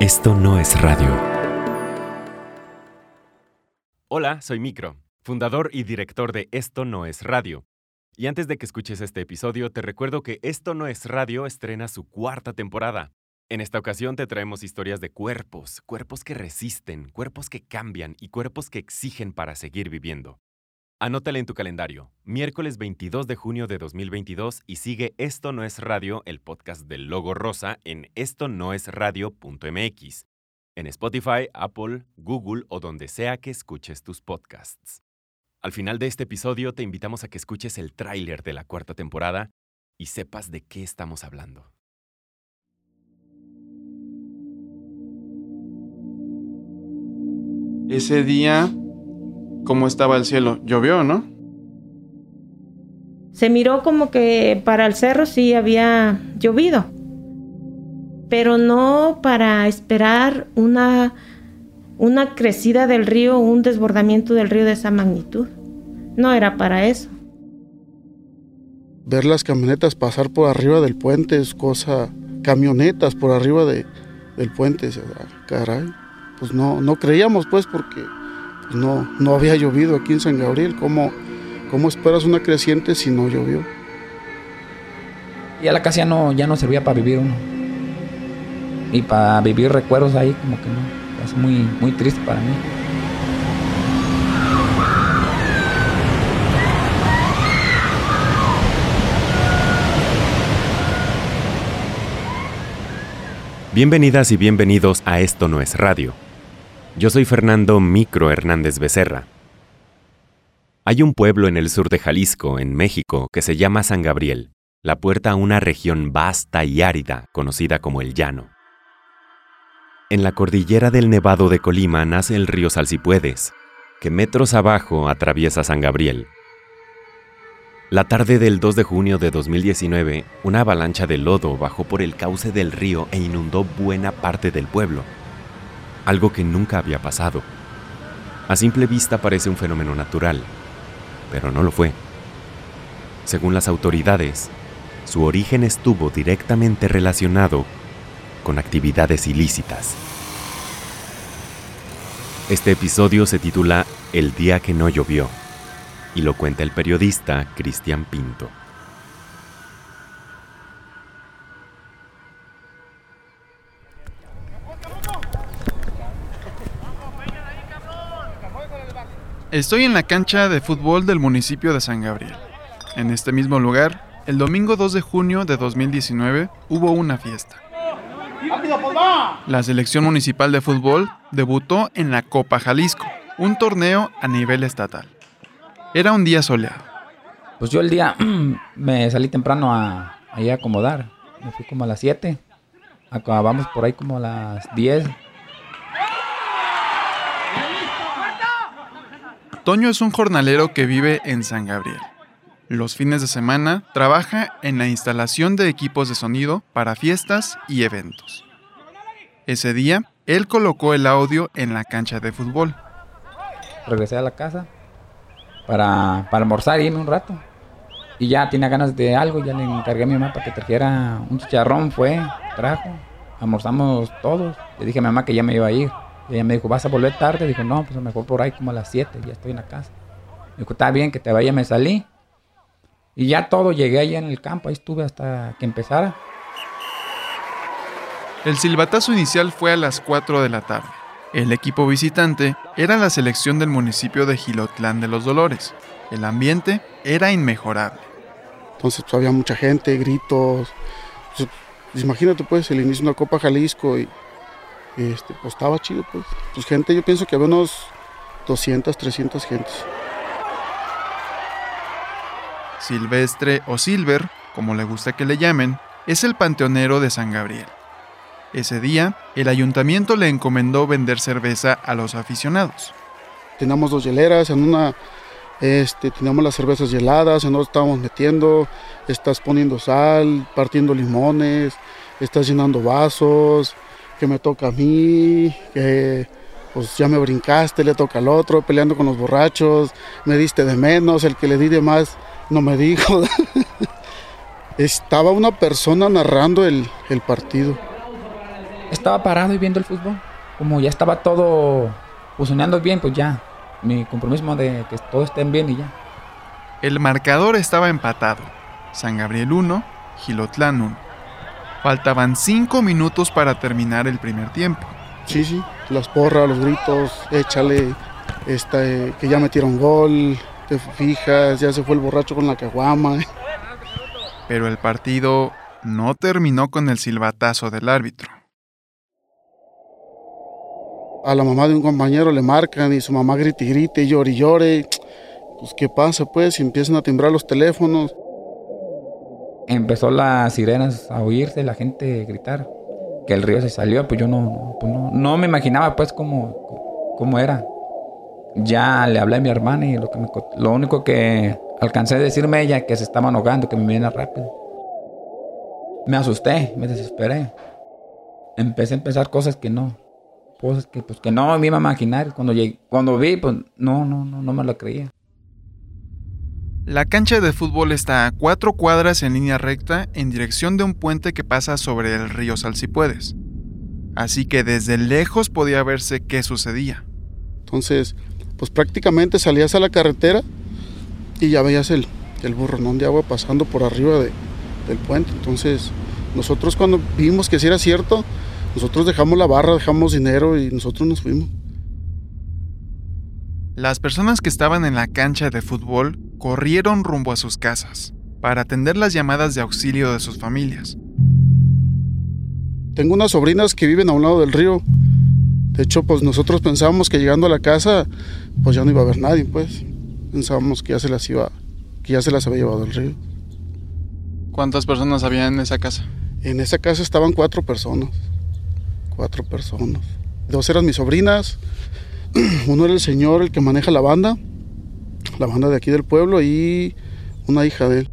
Esto no es radio. Hola, soy Micro, fundador y director de Esto no es radio. Y antes de que escuches este episodio, te recuerdo que Esto no es radio estrena su cuarta temporada. En esta ocasión te traemos historias de cuerpos, cuerpos que resisten, cuerpos que cambian y cuerpos que exigen para seguir viviendo. Anótale en tu calendario, miércoles 22 de junio de 2022 y sigue Esto no es radio, el podcast del logo rosa en esto no es radio.mx, en Spotify, Apple, Google o donde sea que escuches tus podcasts. Al final de este episodio te invitamos a que escuches el tráiler de la cuarta temporada y sepas de qué estamos hablando. Ese día cómo estaba el cielo. Llovió, ¿no? Se miró como que para el cerro sí había llovido, pero no para esperar una, una crecida del río, un desbordamiento del río de esa magnitud. No era para eso. Ver las camionetas pasar por arriba del puente es cosa, camionetas por arriba de, del puente, caray, pues no, no creíamos pues porque no, no había llovido aquí en San Gabriel. ¿Cómo, ¿Cómo esperas una creciente si no llovió? Ya la casa ya no, ya no servía para vivir uno. Y para vivir recuerdos ahí como que no. Es muy, muy triste para mí. Bienvenidas y bienvenidos a Esto no es radio yo soy Fernando Micro Hernández Becerra. Hay un pueblo en el sur de Jalisco, en México, que se llama San Gabriel, la puerta a una región vasta y árida conocida como el Llano. En la cordillera del Nevado de Colima nace el río Salsipuedes, que metros abajo atraviesa San Gabriel. La tarde del 2 de junio de 2019, una avalancha de lodo bajó por el cauce del río e inundó buena parte del pueblo algo que nunca había pasado. A simple vista parece un fenómeno natural, pero no lo fue. Según las autoridades, su origen estuvo directamente relacionado con actividades ilícitas. Este episodio se titula El día que no llovió y lo cuenta el periodista Cristian Pinto. Estoy en la cancha de fútbol del municipio de San Gabriel. En este mismo lugar, el domingo 2 de junio de 2019 hubo una fiesta. La selección municipal de fútbol debutó en la Copa Jalisco, un torneo a nivel estatal. Era un día soleado. Pues yo el día me salí temprano a, a acomodar. Me fui como a las 7. Acabamos por ahí como a las 10. Toño es un jornalero que vive en San Gabriel. Los fines de semana trabaja en la instalación de equipos de sonido para fiestas y eventos. Ese día, él colocó el audio en la cancha de fútbol. Regresé a la casa para, para almorzar y irme un rato. Y ya tenía ganas de algo, ya le encargué a mi mamá para que trajera un chicharrón, fue, trajo, almorzamos todos. Le dije a mi mamá que ya me iba a ir. Y ella me dijo, ¿vas a volver tarde? Dijo, no, pues mejor por ahí como a las 7, ya estoy en la casa. Me dijo, está bien, que te vaya, me salí. Y ya todo, llegué allá en el campo, ahí estuve hasta que empezara. El silbatazo inicial fue a las 4 de la tarde. El equipo visitante era la selección del municipio de Gilotlán de los Dolores. El ambiente era inmejorable. Entonces pues, había mucha gente, gritos. Pues, pues, imagínate pues el inicio de una Copa Jalisco y este, pues estaba chido, pues. Pues gente, yo pienso que había unos 200, 300 gentes. Silvestre o Silver, como le gusta que le llamen, es el panteonero de San Gabriel. Ese día, el ayuntamiento le encomendó vender cerveza a los aficionados. Teníamos dos hieleras, en una este, teníamos las cervezas heladas, en otra estábamos metiendo, estás poniendo sal, partiendo limones, estás llenando vasos, que me toca a mí, que pues ya me brincaste, le toca al otro, peleando con los borrachos, me diste de menos, el que le di de más no me dijo. Estaba una persona narrando el, el partido. Estaba parado y viendo el fútbol. Como ya estaba todo funcionando bien, pues ya. Mi compromiso de que todo esté bien y ya. El marcador estaba empatado. San Gabriel 1, Gilotlán 1. Faltaban 5 minutos para terminar el primer tiempo. Sí, sí, las porras, los gritos, échale, este, que ya metieron gol, te fijas, ya se fue el borracho con la caguama. Pero el partido no terminó con el silbatazo del árbitro. A la mamá de un compañero le marcan y su mamá grita y grite, llore y llore. Pues, ¿qué pasa, pues? Y empiezan a timbrar los teléfonos. Empezó las sirenas a oírse, la gente gritar. Que el río se salió, pues yo no, pues no, no me imaginaba, pues, cómo, cómo era. Ya le hablé a mi hermana y lo, que me, lo único que alcancé a decirme ella que se estaban ahogando, que me viene rápido. Me asusté, me desesperé. Empecé a empezar cosas que no, cosas que pues que no me iba a imaginar. Cuando llegué, cuando vi, pues no, no, no, no me lo creía. La cancha de fútbol está a cuatro cuadras en línea recta en dirección de un puente que pasa sobre el río Salsipuedes. Así que desde lejos podía verse qué sucedía. Entonces, pues prácticamente salías a la carretera y ya veías el, el burronón de agua pasando por arriba de, del puente. Entonces, nosotros cuando vimos que si era cierto, nosotros dejamos la barra, dejamos dinero y nosotros nos fuimos. Las personas que estaban en la cancha de fútbol corrieron rumbo a sus casas para atender las llamadas de auxilio de sus familias. Tengo unas sobrinas que viven a un lado del río. De hecho, pues nosotros pensábamos que llegando a la casa, pues ya no iba a haber nadie, pues. Pensábamos que ya se las iba, que ya se las había llevado el río. ¿Cuántas personas había en esa casa? En esa casa estaban cuatro personas. Cuatro personas. Dos eran mis sobrinas, uno era el señor, el que maneja la banda, la banda de aquí del pueblo, y una hija de él.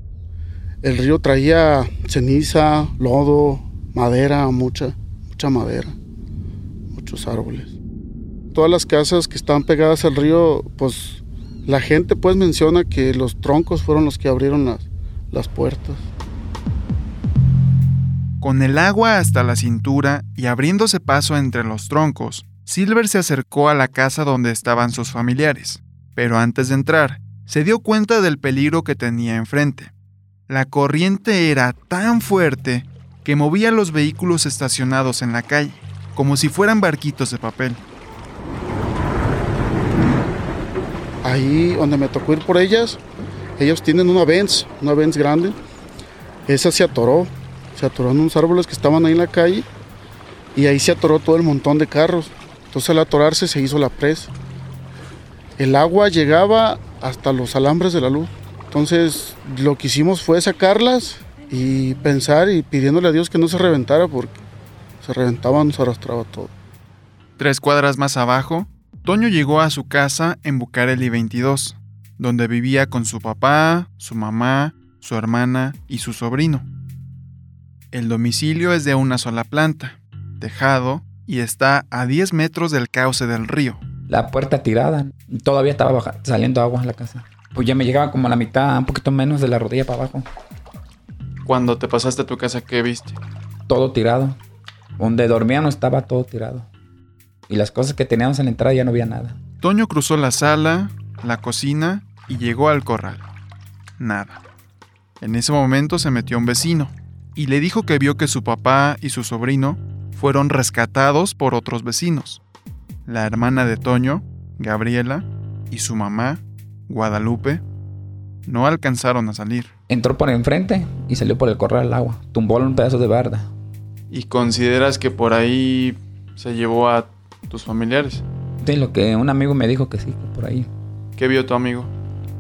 El río traía ceniza, lodo, madera, mucha, mucha madera, muchos árboles. Todas las casas que estaban pegadas al río, pues la gente pues menciona que los troncos fueron los que abrieron las, las puertas. Con el agua hasta la cintura y abriéndose paso entre los troncos, Silver se acercó a la casa donde estaban sus familiares, pero antes de entrar, se dio cuenta del peligro que tenía enfrente. La corriente era tan fuerte que movía los vehículos estacionados en la calle, como si fueran barquitos de papel. Ahí donde me tocó ir por ellas, ellos tienen una Benz, una Benz grande. Esa se atoró, se atoró en unos árboles que estaban ahí en la calle y ahí se atoró todo el montón de carros. Entonces al atorarse se hizo la presa. El agua llegaba hasta los alambres de la luz. Entonces lo que hicimos fue sacarlas y pensar y pidiéndole a Dios que no se reventara porque se reventaba, nos arrastraba todo. Tres cuadras más abajo, Toño llegó a su casa en Bucareli 22, donde vivía con su papá, su mamá, su hermana y su sobrino. El domicilio es de una sola planta, tejado y está a 10 metros del cauce del río. La puerta tirada, todavía estaba saliendo agua en la casa. Pues ya me llegaba como a la mitad, un poquito menos de la rodilla para abajo. Cuando te pasaste a tu casa, ¿qué viste? Todo tirado. Donde dormíamos estaba todo tirado. Y las cosas que teníamos en la entrada ya no había nada. Toño cruzó la sala, la cocina y llegó al corral. Nada. En ese momento se metió un vecino y le dijo que vio que su papá y su sobrino fueron rescatados por otros vecinos. La hermana de Toño, Gabriela, y su mamá, Guadalupe, no alcanzaron a salir. Entró por enfrente y salió por el corral al agua. Tumbó un pedazo de barda. ¿Y consideras que por ahí se llevó a tus familiares? De lo que un amigo me dijo que sí, que por ahí. ¿Qué vio tu amigo?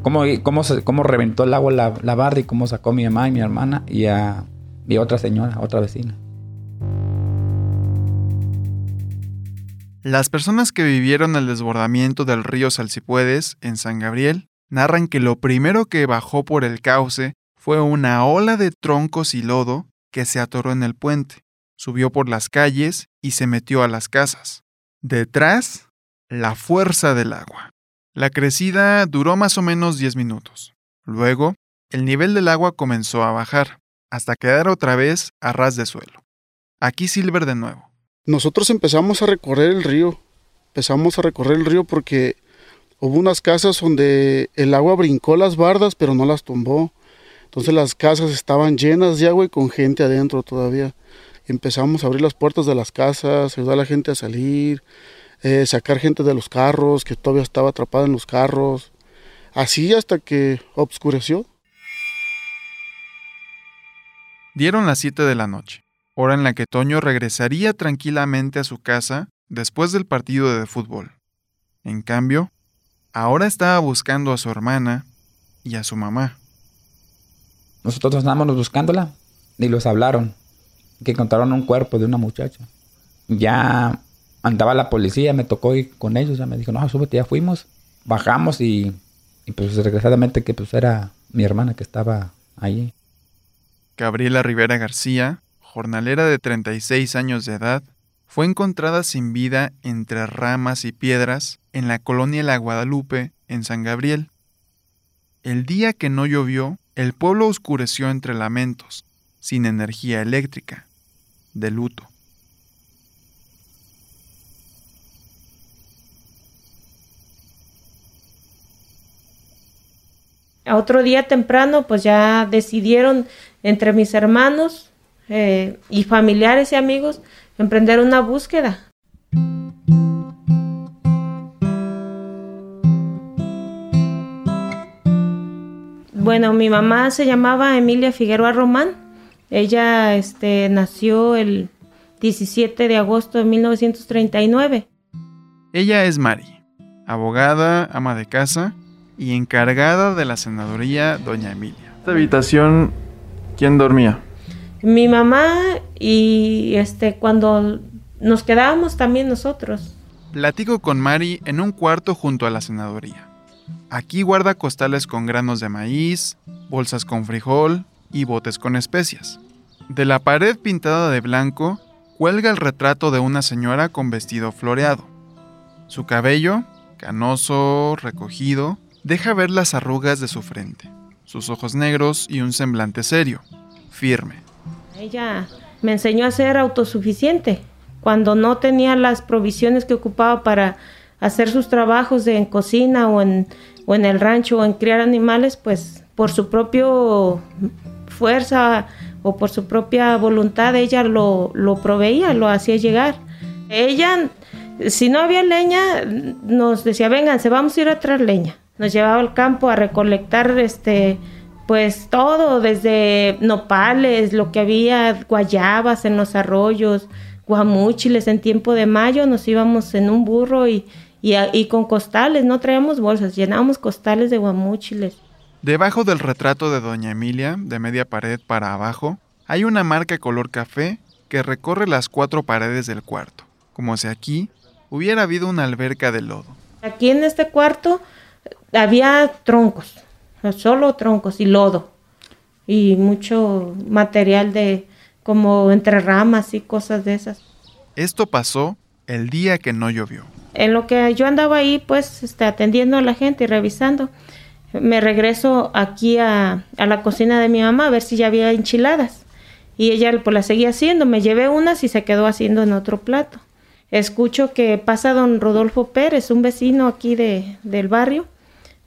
Cómo, cómo, se, cómo reventó el agua la, la, barda y cómo sacó a mi mamá y mi hermana y a, y a otra señora, otra vecina. Las personas que vivieron el desbordamiento del río Salsipuedes en San Gabriel narran que lo primero que bajó por el cauce fue una ola de troncos y lodo que se atoró en el puente, subió por las calles y se metió a las casas. Detrás, la fuerza del agua. La crecida duró más o menos 10 minutos. Luego, el nivel del agua comenzó a bajar, hasta quedar otra vez a ras de suelo. Aquí Silver de nuevo. Nosotros empezamos a recorrer el río, empezamos a recorrer el río porque hubo unas casas donde el agua brincó las bardas pero no las tumbó. Entonces las casas estaban llenas de agua y con gente adentro todavía. Empezamos a abrir las puertas de las casas, ayudar a la gente a salir, eh, sacar gente de los carros que todavía estaba atrapada en los carros. Así hasta que obscureció. Dieron las 7 de la noche, hora en la que Toño regresaría tranquilamente a su casa después del partido de fútbol. En cambio, ahora estaba buscando a su hermana y a su mamá. Nosotros estábamos buscándola y los hablaron que encontraron un cuerpo de una muchacha. Ya andaba la policía, me tocó ir con ellos, ya me dijo, no, súbete, ya fuimos, bajamos y, y pues regresadamente que pues era mi hermana que estaba allí. Gabriela Rivera García, jornalera de 36 años de edad, fue encontrada sin vida entre ramas y piedras en la colonia La Guadalupe, en San Gabriel. El día que no llovió, el pueblo oscureció entre lamentos, sin energía eléctrica, de luto. A otro día temprano, pues ya decidieron entre mis hermanos eh, y familiares y amigos emprender una búsqueda. Bueno, mi mamá se llamaba Emilia Figueroa Román. Ella este, nació el 17 de agosto de 1939. Ella es Mari, abogada, ama de casa y encargada de la senaduría Doña Emilia. Esta habitación ¿Quién dormía? Mi mamá y este cuando nos quedábamos también nosotros. Platico con Mari en un cuarto junto a la senaduría. Aquí guarda costales con granos de maíz, bolsas con frijol y botes con especias. De la pared pintada de blanco cuelga el retrato de una señora con vestido floreado. Su cabello, canoso, recogido, deja ver las arrugas de su frente sus ojos negros y un semblante serio, firme. Ella me enseñó a ser autosuficiente. Cuando no tenía las provisiones que ocupaba para hacer sus trabajos en cocina o en, el rancho o en criar animales, pues por su propia fuerza o por su propia voluntad ella lo, lo proveía, lo hacía llegar. Ella, si no había leña, nos decía, vénganse, vamos a ir a traer leña nos llevaba al campo a recolectar este pues todo, desde nopales, lo que había, guayabas en los arroyos, guamúchiles en tiempo de mayo, nos íbamos en un burro y, y, con costales, no traíamos bolsas, llenábamos costales de guamúchiles. Debajo del retrato de doña Emilia, de media pared para abajo, hay una marca color café que recorre las cuatro paredes del cuarto, como si aquí hubiera habido una alberca de lodo. Aquí en este cuarto había troncos, solo troncos y lodo y mucho material de como entre ramas y cosas de esas. Esto pasó el día que no llovió. En lo que yo andaba ahí, pues, este, atendiendo a la gente y revisando, me regreso aquí a, a, la cocina de mi mamá a ver si ya había enchiladas. Y ella pues las seguía haciendo. Me llevé unas y se quedó haciendo en otro plato. Escucho que pasa don Rodolfo Pérez, un vecino aquí de, del barrio,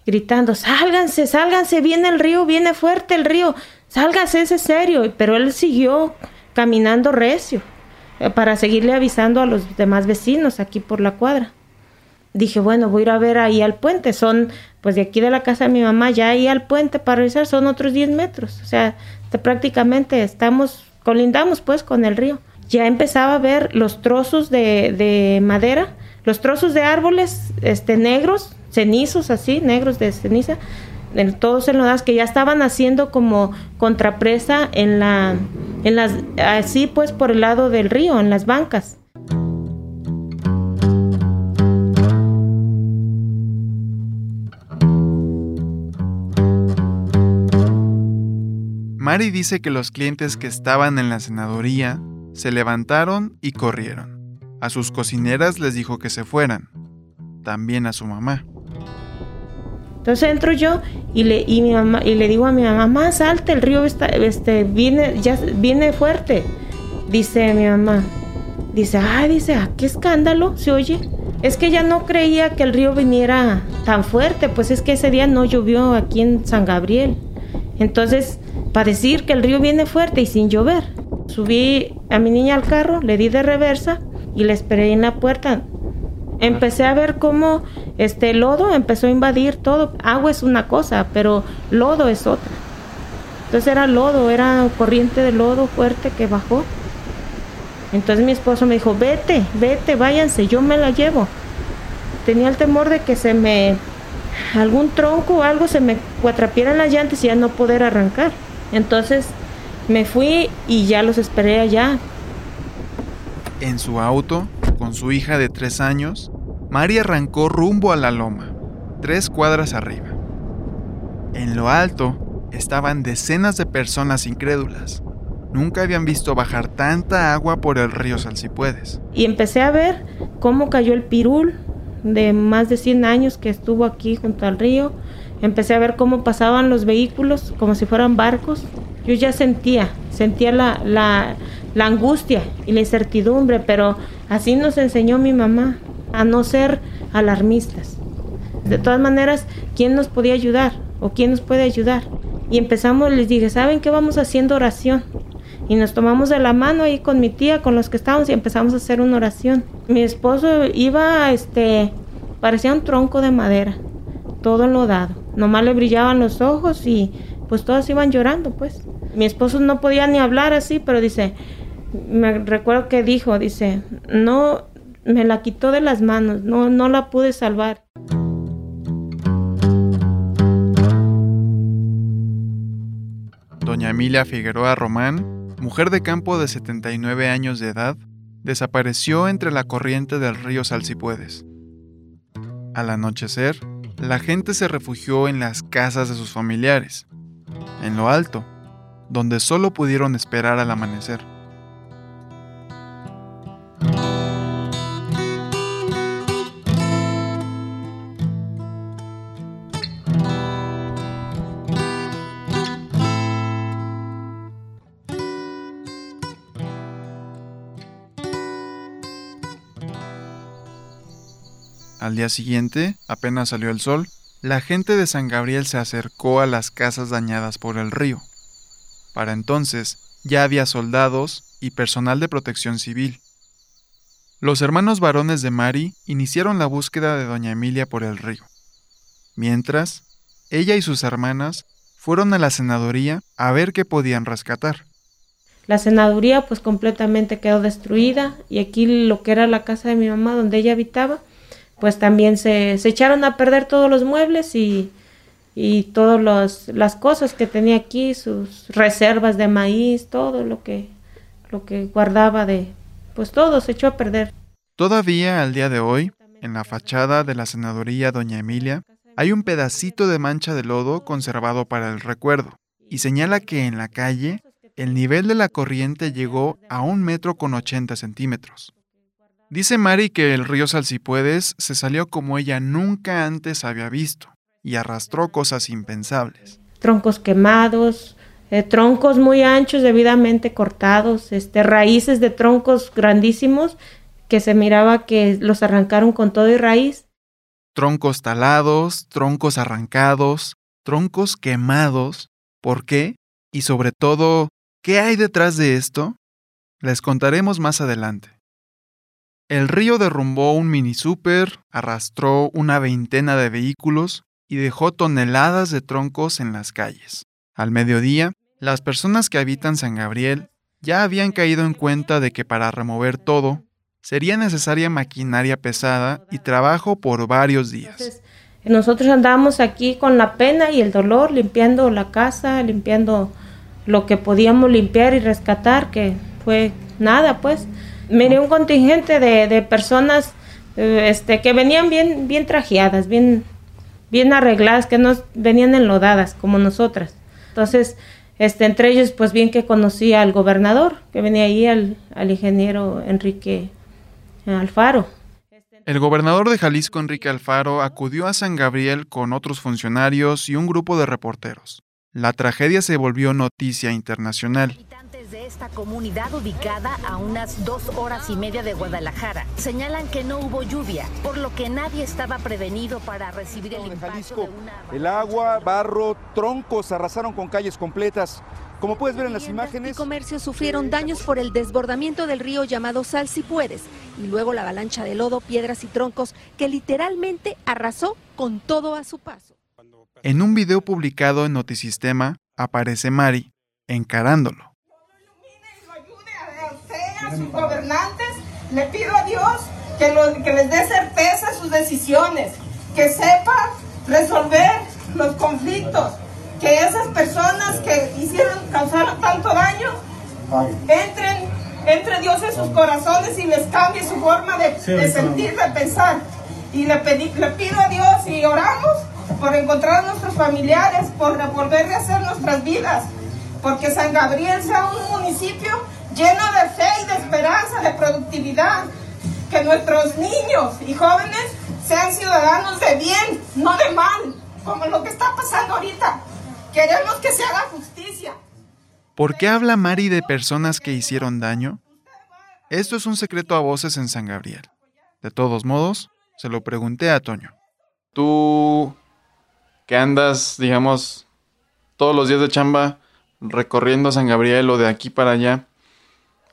gritando, sálganse, sálganse, viene el río, viene fuerte el río, sálganse, ese serio. Pero él siguió caminando recio eh, para seguirle avisando a los demás vecinos aquí por la cuadra. Dije, bueno, voy a ir a ver ahí al puente. Son, pues de aquí de la casa de mi mamá, ya ahí al puente para revisar, son otros 10 metros. O sea, prácticamente estamos, colindamos pues con el río. Ya empezaba a ver los trozos de, de madera, los trozos de árboles este, negros cenizos así, negros de ceniza, en, todos enlodados que ya estaban haciendo como contrapresa en la, en las, así pues por el lado del río, en las bancas. Mari dice que los clientes que estaban en la senaduría se levantaron y corrieron. A sus cocineras les dijo que se fueran, también a su mamá. Entonces entro yo y le, y mi mamá, y le digo a mi mamá, mamá, salte, el río está, este, viene, ya viene fuerte. Dice mi mamá, Dice, ah, dice, ah, qué escándalo se oye. Es que ya no creía que el río viniera tan fuerte, pues es que ese día no llovió aquí en San Gabriel. Entonces, para decir que el río viene fuerte y sin llover, subí a mi niña al carro, le di de reversa y le esperé en la puerta. Empecé a ver cómo este lodo empezó a invadir todo. Agua es una cosa, pero lodo es otra. Entonces era lodo, era corriente de lodo fuerte que bajó. Entonces mi esposo me dijo, vete, vete, váyanse, yo me la llevo. Tenía el temor de que se me, algún tronco o algo se me cuatrapiera en las llantas y ya no poder arrancar. Entonces me fui y ya los esperé allá. En su auto, con su hija de tres años, Mari arrancó rumbo a la loma, tres cuadras arriba. En lo alto estaban decenas de personas incrédulas Nunca habían visto bajar tanta agua por el río Salsipuedes. Y empecé a ver cómo cayó el pirul de más de 100 años que estuvo aquí junto al río. Empecé a ver cómo pasaban los vehículos como si fueran barcos. Yo ya sentía, sentía la, la, la angustia y la incertidumbre, pero así nos enseñó mi mamá a no ser alarmistas. De todas maneras, ¿quién nos podía ayudar o quién nos puede ayudar? Y empezamos, les dije, ¿saben qué vamos haciendo oración? y nos tomamos de la mano ahí con mi tía, con los que estábamos y empezamos a hacer una oración. Mi esposo iba, este, parecía un tronco de madera, todo enlodado. Nomás le brillaban los ojos y pues todos iban llorando, pues. Mi esposo no podía ni hablar así, pero dice, me recuerdo que dijo, dice, no, me la quitó de las manos, no, no la pude salvar. Doña Emilia Figueroa Román mujer de campo de 79 años de edad, desapareció entre la corriente del río Salsipuedes. Al anochecer, la gente se refugió en las casas de sus familiares, en lo alto, donde solo pudieron esperar al amanecer. Día siguiente, apenas salió el sol, la gente de San Gabriel se acercó a las casas dañadas por el río. Para entonces, ya había soldados y personal de protección civil. Los hermanos varones de Mari iniciaron la búsqueda de doña Emilia por el río. Mientras, ella y sus hermanas fueron a la senaduría a ver qué podían rescatar. La senaduría pues completamente quedó destruida y aquí lo que era la casa de mi mamá donde ella habitaba pues también se, echaron a perder todos los muebles y, y todas las cosas que tenía aquí, sus reservas de maíz, todo lo que, lo que guardaba de, pues todo se echó a perder. Todavía al día de hoy, en la fachada de la senaduría Doña Emilia, hay un pedacito de mancha de lodo conservado para el recuerdo, y señala que en la calle el nivel de la corriente llegó a un metro con 80 centímetros. Dice Mari que el río Salsipuedes se salió como ella nunca antes había visto y arrastró cosas impensables. Troncos quemados, eh, troncos muy anchos debidamente cortados, este, raíces de troncos grandísimos que se miraba que los arrancaron con todo y raíz. Troncos talados, troncos arrancados, troncos quemados. ¿Por qué? Y sobre todo, ¿qué hay detrás de esto? Les contaremos más adelante. El río derrumbó un mini super, arrastró una veintena de vehículos y dejó toneladas de troncos en las calles. Al mediodía, las personas que habitan San Gabriel ya habían caído en cuenta de que para remover todo sería necesaria maquinaria pesada y trabajo por varios días. nosotros andábamos aquí con la pena y el dolor, limpiando la casa, limpiando lo que podíamos limpiar y rescatar, que fue nada, pues miré un contingente de, personas eh, este, que venían bien, bien trajeadas, bien, bien arregladas, que no venían enlodadas como nosotras. Entonces, este, entre ellos, pues bien que conocía al gobernador, que venía ahí, al, al ingeniero Enrique Alfaro. El gobernador de Jalisco, Enrique Alfaro, acudió a San Gabriel con otros funcionarios y un grupo de reporteros. La tragedia se volvió noticia internacional de esta comunidad ubicada a unas dos horas y media de Guadalajara señalan que no hubo lluvia, por lo que nadie estaba prevenido para recibir el impacto de una... El agua, barro, troncos arrasaron con calles completas. Como puedes ver en las imágenes... Y comercios sufrieron daños por el desbordamiento del río llamado Sal si puedes, y luego la avalancha de lodo, piedras y troncos que literalmente arrasó con todo a su paso. En un video publicado en Notisistema aparece Mari encarándolo. A sus gobernantes, le pido a Dios que, que les dé certeza a sus decisiones, que sepa resolver los conflictos, que esas personas que hicieron, causaron tanto daño, entren, entre Dios en sus corazones y les cambie su forma de, de sentir, de pensar. Y le, pedí, le pido a Dios y oramos por encontrar a nuestros familiares, por volver a hacer nuestras vidas, porque San Gabriel sea un municipio lleno de fe y de esperanza, de productividad, que nuestros niños y jóvenes sean ciudadanos de bien, no de mal, como lo que está pasando ahorita. Queremos que se haga justicia. ¿Por qué habla Mari de personas que hicieron daño? Esto es un secreto a voces en San Gabriel. De todos modos, se lo pregunté a Toño. Tú que andas, digamos, todos los días de chamba recorriendo San Gabriel o de aquí para allá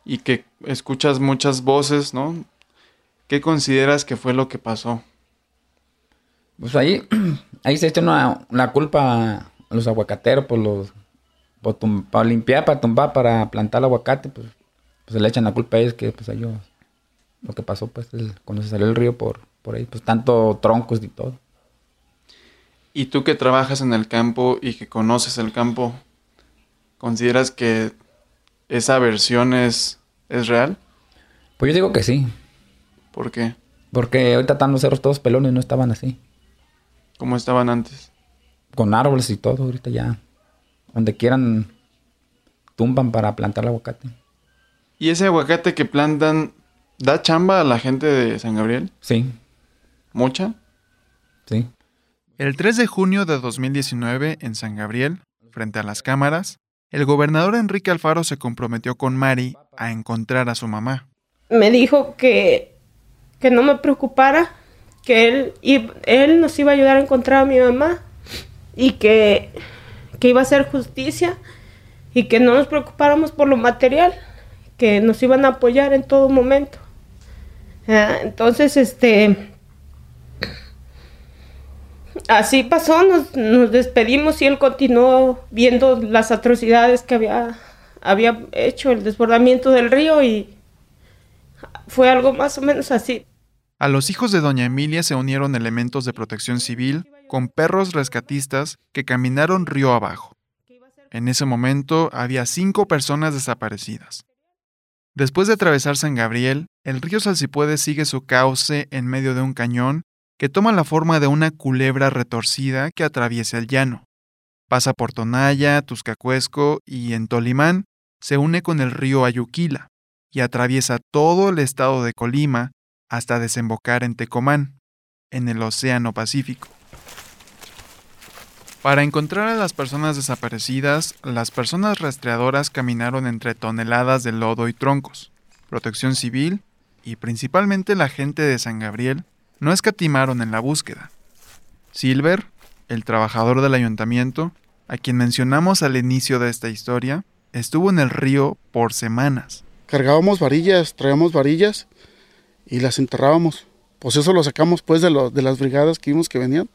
y que escuchas muchas voces, ¿no? ¿Qué consideras que fue lo que pasó? Pues ahí, ahí se echa una, la culpa a los aguacateros por los para limpiar, para tumbar, para plantar el aguacate, pues, pues, se le echan la culpa a ellos que pues ellos lo que pasó pues cuando se salió el río por, por ahí, pues tanto troncos y todo. Y tú que trabajas en el campo y que conoces el campo, ¿consideras que esa versión es, es real? Pues yo digo que sí. ¿Por qué? Porque ahorita están los cerros todos pelones, no estaban así. ¿Cómo estaban antes? Con árboles y todo, ahorita ya. Donde quieran, tumban para plantar el aguacate. ¿Y ese aguacate que plantan da chamba a la gente de San Gabriel? Sí. ¿Mucha? Sí. El 3 de junio de 2019, en San Gabriel, frente a las cámaras, el gobernador Enrique Alfaro se comprometió con Mari a encontrar a su mamá. Me dijo que, que no me preocupara, que él, y, él nos iba a ayudar a encontrar a mi mamá y que, que iba a hacer justicia y que no nos preocupáramos por lo material, que nos iban a apoyar en todo momento. Ah, entonces, este, así pasó, nos, despedimos y él continuó viendo las atrocidades que había, había hecho, el desbordamiento del río y fue algo más o menos así. A los hijos de doña Emilia se unieron elementos de protección civil con perros rescatistas que caminaron río abajo. En ese momento había cinco personas desaparecidas. Después de atravesar San Gabriel, el río Salsipuede sigue su cauce en medio de un cañón que toma la forma de una culebra retorcida que atraviesa el llano. Pasa por Tonaya, Tuscacuesco y en Tolimán se une con el río Ayuquila y atraviesa todo el estado de Colima hasta desembocar en Tecomán, en el Océano Pacífico. Para encontrar a las personas desaparecidas, las personas rastreadoras caminaron entre toneladas de lodo y troncos. Protección Civil y principalmente la gente de San Gabriel no escatimaron en la búsqueda. Silver, el trabajador del ayuntamiento, a quien mencionamos al inicio de esta historia, estuvo en el río por semanas. Cargábamos varillas, traíamos varillas y las enterrábamos. Pues eso lo sacamos pues de, de las brigadas que vimos que venían.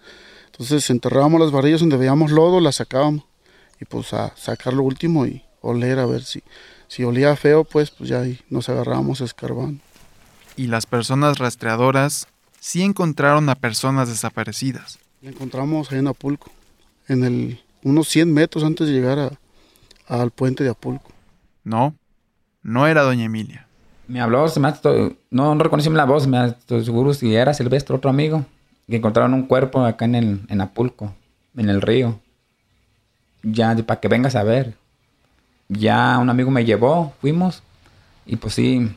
Entonces enterrábamos las varillas donde veíamos lodo, las sacábamos. Y pues a sacar lo último y oler a ver si, si olía feo, pues, pues ya ahí nos agarrábamos escarbando. Y las personas rastreadoras sí encontraron a personas desaparecidas. La encontramos ahí en Apulco, en el, unos 100 metros antes de llegar al puente de Apulco. No, no era doña Emilia. Me habló, se me no, no reconocí la voz, me estoy seguro si era Silvestre, otro amigo, que encontraron un cuerpo acá en, el, en Apulco, en el río. Ya, para que vengas a ver. Ya un amigo me llevó, fuimos, y pues sí,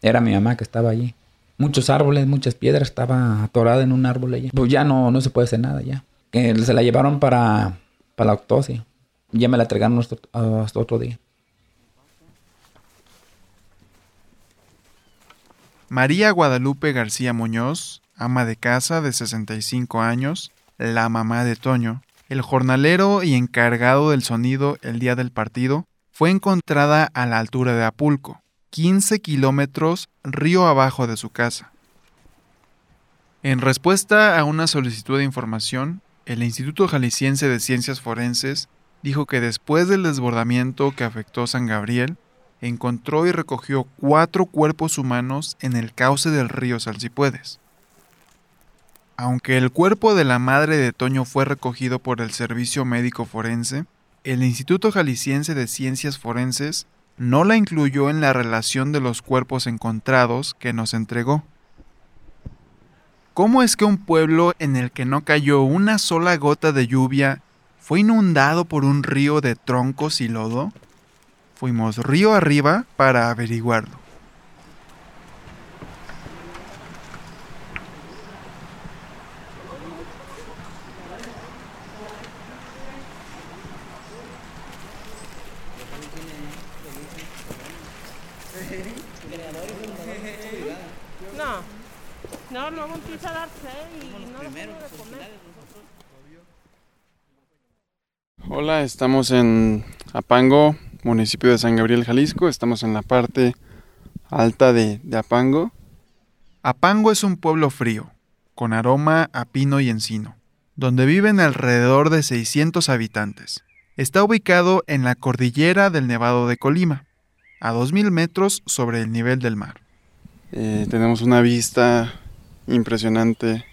era mi mamá que estaba allí muchos árboles, muchas piedras, estaba atorada en un árbol ella. Pues ya no, no se puede hacer nada ya. Se la llevaron para, para la autopsia. Ya me la entregaron hasta, hasta otro día. María Guadalupe García Muñoz, ama de casa de 65 años, la mamá de Toño, el jornalero y encargado del sonido el día del partido, fue encontrada a la altura de Apulco, 15 kilómetros río abajo de su casa. En respuesta a una solicitud de información, el Instituto Jalisciense de Ciencias Forenses dijo que después del desbordamiento que afectó San Gabriel, encontró y recogió cuatro cuerpos humanos en el cauce del río Salsipuedes. Aunque el cuerpo de la madre de Toño fue recogido por el Servicio Médico Forense, el Instituto Jalisciense de Ciencias Forenses no la incluyó en la relación de los cuerpos encontrados que nos entregó. ¿Cómo es que un pueblo en el que no cayó una sola gota de lluvia fue inundado por un río de troncos y lodo? Fuimos río arriba para averiguarlo. Y no de comer. Hola, estamos en Apango, municipio de San Gabriel, Jalisco. Estamos en la parte alta de, de, Apango. Apango es un pueblo frío, con aroma a pino y encino, donde viven alrededor de 600 habitantes. Está ubicado en la cordillera del Nevado de Colima, a 2.000 metros sobre el nivel del mar. Eh, tenemos una vista impresionante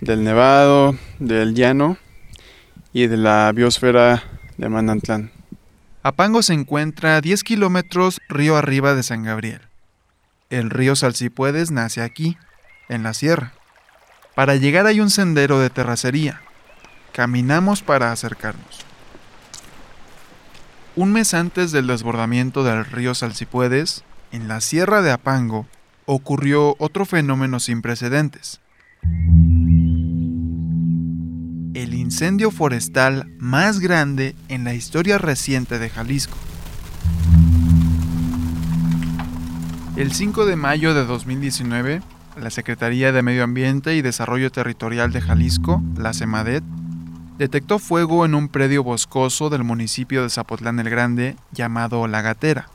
del Nevado, del llano y de la biosfera de Manantlán. Apango se encuentra a 10 kilómetros río arriba de San Gabriel. El río Salsipuedes nace aquí, en la sierra. Para llegar hay un sendero de terracería. Caminamos para acercarnos. Un mes antes del desbordamiento del río Salsipuedes, en la sierra de Apango, ocurrió otro fenómeno sin precedentes. El incendio forestal más grande en la historia reciente de Jalisco. El 5 de mayo de 2019, la Secretaría de Medio Ambiente y Desarrollo Territorial de Jalisco, la CEMADET, detectó fuego en un predio boscoso del municipio de Zapotlán el Grande llamado La Gatera.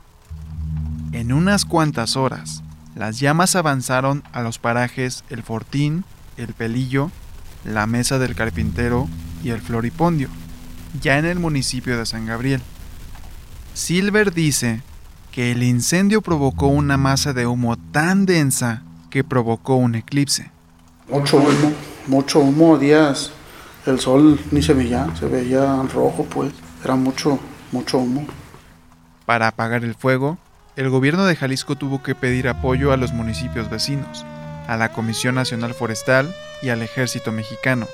En unas cuantas horas, las llamas avanzaron a los parajes El Fortín, El Pelillo, la Mesa del Carpintero y el Floripondio, ya en el municipio de San Gabriel. Silver dice que el incendio provocó una masa de humo tan densa que provocó un eclipse. Mucho humo, mucho humo, días el sol ni se veía, se veía rojo pues, era mucho, mucho humo. Para apagar el fuego, el gobierno de Jalisco tuvo que pedir apoyo a los municipios vecinos, a la Comisión Nacional Forestal y al Ejército Mexicano.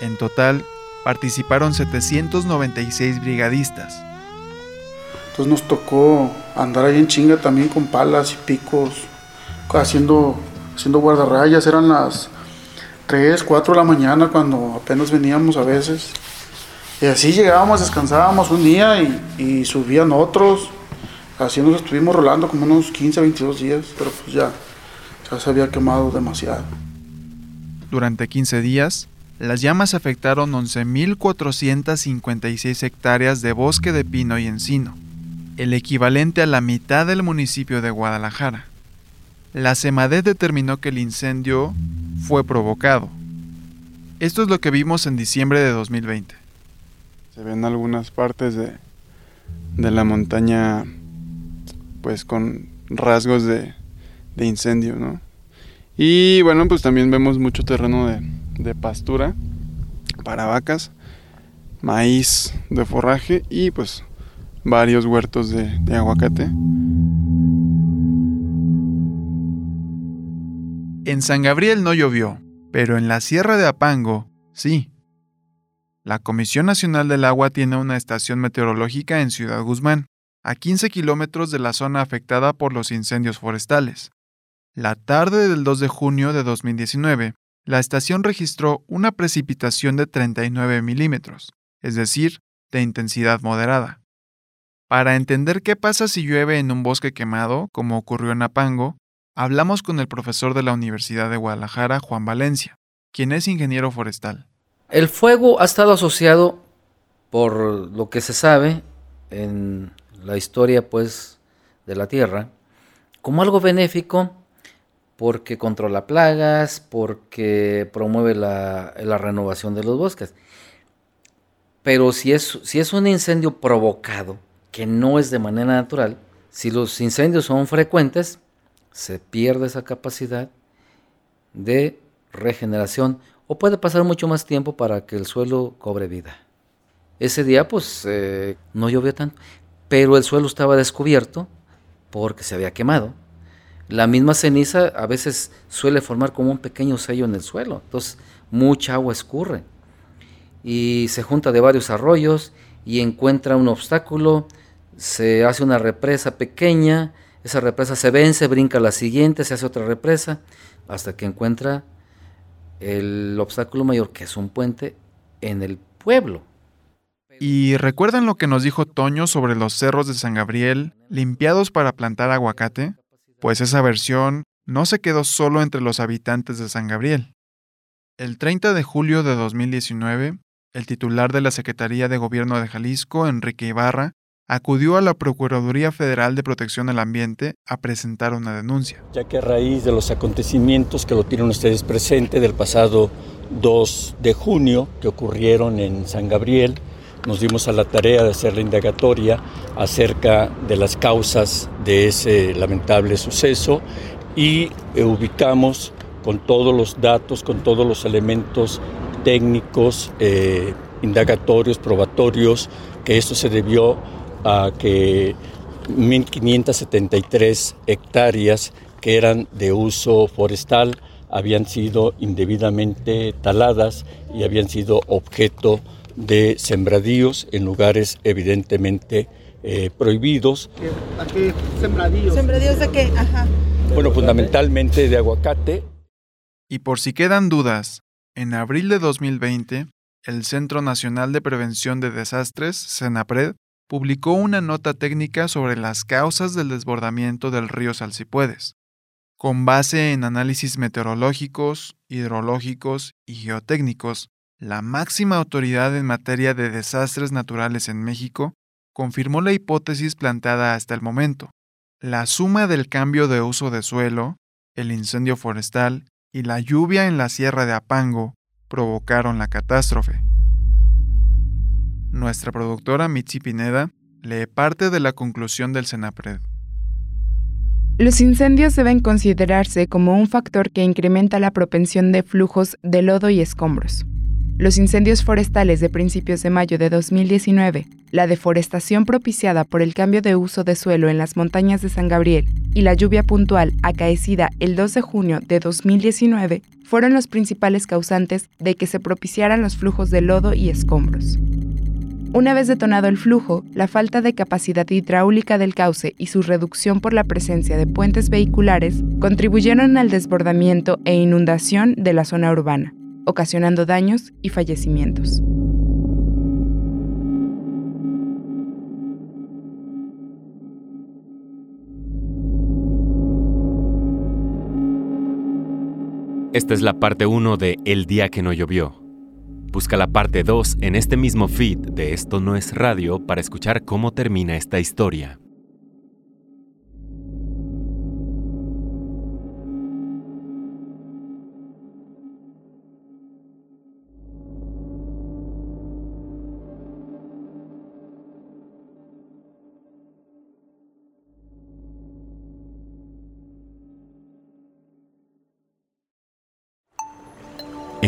En total, participaron 796 brigadistas. Entonces nos tocó andar ahí en chinga también con palas y picos, haciendo, haciendo guardarrayas, eran las 3, 4 de la mañana cuando apenas veníamos a veces. Y así llegábamos, descansábamos un día y, y subían otros Así nos estuvimos rolando como unos 15, 22 días, pero pues ya, ya se había quemado demasiado. Durante 15 días, las llamas afectaron 11.456 hectáreas de bosque de pino y encino, el equivalente a la mitad del municipio de Guadalajara. La CEMADET determinó que el incendio fue provocado. Esto es lo que vimos en diciembre de 2020. Se ven algunas partes de, de la montaña pues con rasgos de, incendio, ¿no? Y bueno, pues también vemos mucho terreno de, pastura para vacas, maíz de forraje y pues varios huertos de, de aguacate. En San Gabriel no llovió, pero en la Sierra de Apango sí. La Comisión Nacional del Agua tiene una estación meteorológica en Ciudad Guzmán, a 15 kilómetros de la zona afectada por los incendios forestales. La tarde del 2 de junio de 2019, la estación registró una precipitación de 39 milímetros, es decir, de intensidad moderada. Para entender qué pasa si llueve en un bosque quemado, como ocurrió en Apango, hablamos con el profesor de la Universidad de Guadalajara, Juan Valencia, quien es ingeniero forestal. El fuego ha estado asociado, por lo que se sabe en la historia pues, de la Tierra, como algo benéfico porque controla plagas, porque promueve la, renovación de los bosques. Pero si es, si es un incendio provocado, que no es de manera natural, si los incendios son frecuentes, se pierde esa capacidad de regeneración o puede pasar mucho más tiempo para que el suelo cobre vida. Ese día pues eh, no llovió tanto, pero el suelo estaba descubierto porque se había quemado. La misma ceniza a veces suele formar como un pequeño sello en el suelo, entonces mucha agua escurre y se junta de varios arroyos y encuentra un obstáculo, se hace una represa pequeña, esa represa se vence, brinca a la siguiente, se hace otra represa, hasta que encuentra el obstáculo mayor, que es un puente en el pueblo. ¿Y recuerdan lo que nos dijo Toño sobre los cerros de San Gabriel limpiados para plantar aguacate? Pues esa versión no se quedó solo entre los habitantes de San Gabriel. El 30 de julio de 2019, el titular de la Secretaría de Gobierno de Jalisco, Enrique Ibarra, acudió a la Procuraduría Federal de Protección al Ambiente a presentar una denuncia. Ya que a raíz de los acontecimientos que lo tienen ustedes presente del pasado 2 de junio que ocurrieron en San Gabriel, nos dimos a la tarea de hacer la indagatoria acerca de las causas de ese lamentable suceso y eh, ubicamos con todos los datos, con todos los elementos técnicos, eh, indagatorios, probatorios, que esto se debió a que 1.573 hectáreas que eran de uso forestal habían sido indebidamente taladas y habían sido objeto de sembradíos en lugares evidentemente eh, prohibidos. ¿A qué sembradíos? ¿Sembradíos de qué? Ajá. Bueno, fundamentalmente de aguacate. Y por si quedan dudas, en abril de 2020, el Centro Nacional de Prevención de Desastres, CENAPRED, publicó una nota técnica sobre las causas del desbordamiento del río Salsipuedes, con base en análisis meteorológicos, hidrológicos y geotécnicos. La máxima autoridad en materia de desastres naturales en México confirmó la hipótesis planteada hasta el momento. La suma del cambio de uso de suelo, el incendio forestal y la lluvia en la sierra de Apango provocaron la catástrofe. Nuestra productora Mitzi Pineda lee parte de la conclusión del Senapred. Los incendios deben considerarse como un factor que incrementa la propensión de flujos de lodo y escombros. Los incendios forestales de principios de mayo de 2019, la deforestación propiciada por el cambio de uso de suelo en las montañas de San Gabriel y la lluvia puntual acaecida el 2 de junio de 2019 fueron los principales causantes de que se propiciaran los flujos de lodo y escombros. Una vez detonado el flujo, la falta de capacidad hidráulica del cauce y su reducción por la presencia de puentes vehiculares contribuyeron al desbordamiento e inundación de la zona urbana, ocasionando daños y fallecimientos. Esta es la parte 1 de El día que no llovió Busca la parte 2 en este mismo feed de Esto no es radio para escuchar cómo termina esta historia.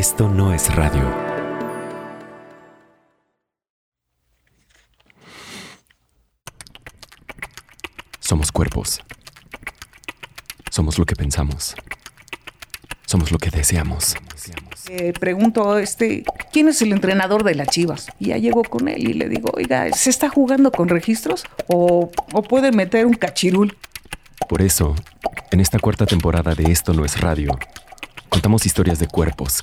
Esto no es radio. Somos cuerpos. Somos lo que pensamos. Somos lo que deseamos. Eh, pregunto, este, ¿quién es el entrenador de las Chivas? Y ya llego con él y le digo, oiga, ¿se está jugando con registros o, o puede meter un cachirul? Por eso, en esta cuarta temporada de Esto no es radio, contamos historias de cuerpos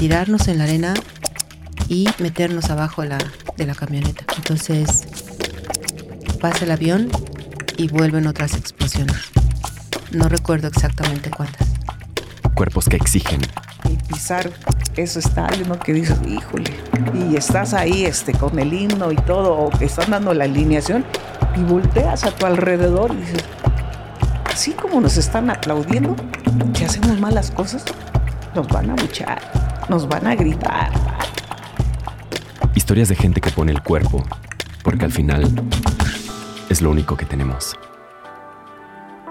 tirarnos en la arena y meternos abajo la, de la camioneta. Entonces pasa el avión y vuelven otras explosiones. No recuerdo exactamente cuántas. Cuerpos que exigen. Y pisar ese estadio, ¿no? Que dices, híjole, y estás ahí este, con el himno y todo, o que están dando la alineación, y volteas a tu alrededor y dices, así como nos están aplaudiendo, si hacemos malas cosas, nos van a luchar, nos van a gritar. Historias de gente que pone el cuerpo, porque al final es lo único que tenemos.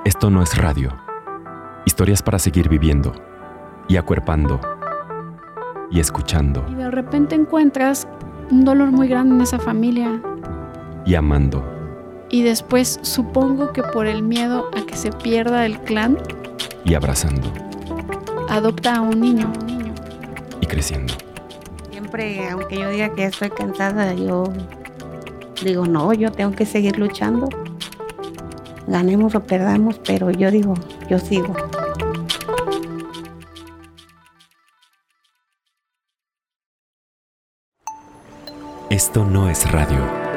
Esto no es radio. Historias para seguir viviendo y acuerpando y escuchando Y de repente encuentras un dolor muy grande en esa familia. y amando Y después supongo que por el miedo a que se pierda el clan, y abrazando adopta a un niño. Creciendo. Siempre, aunque yo diga que estoy cansada, yo digo, no, yo tengo que seguir luchando. Ganemos o perdamos, pero yo digo, yo sigo. Esto no es radio.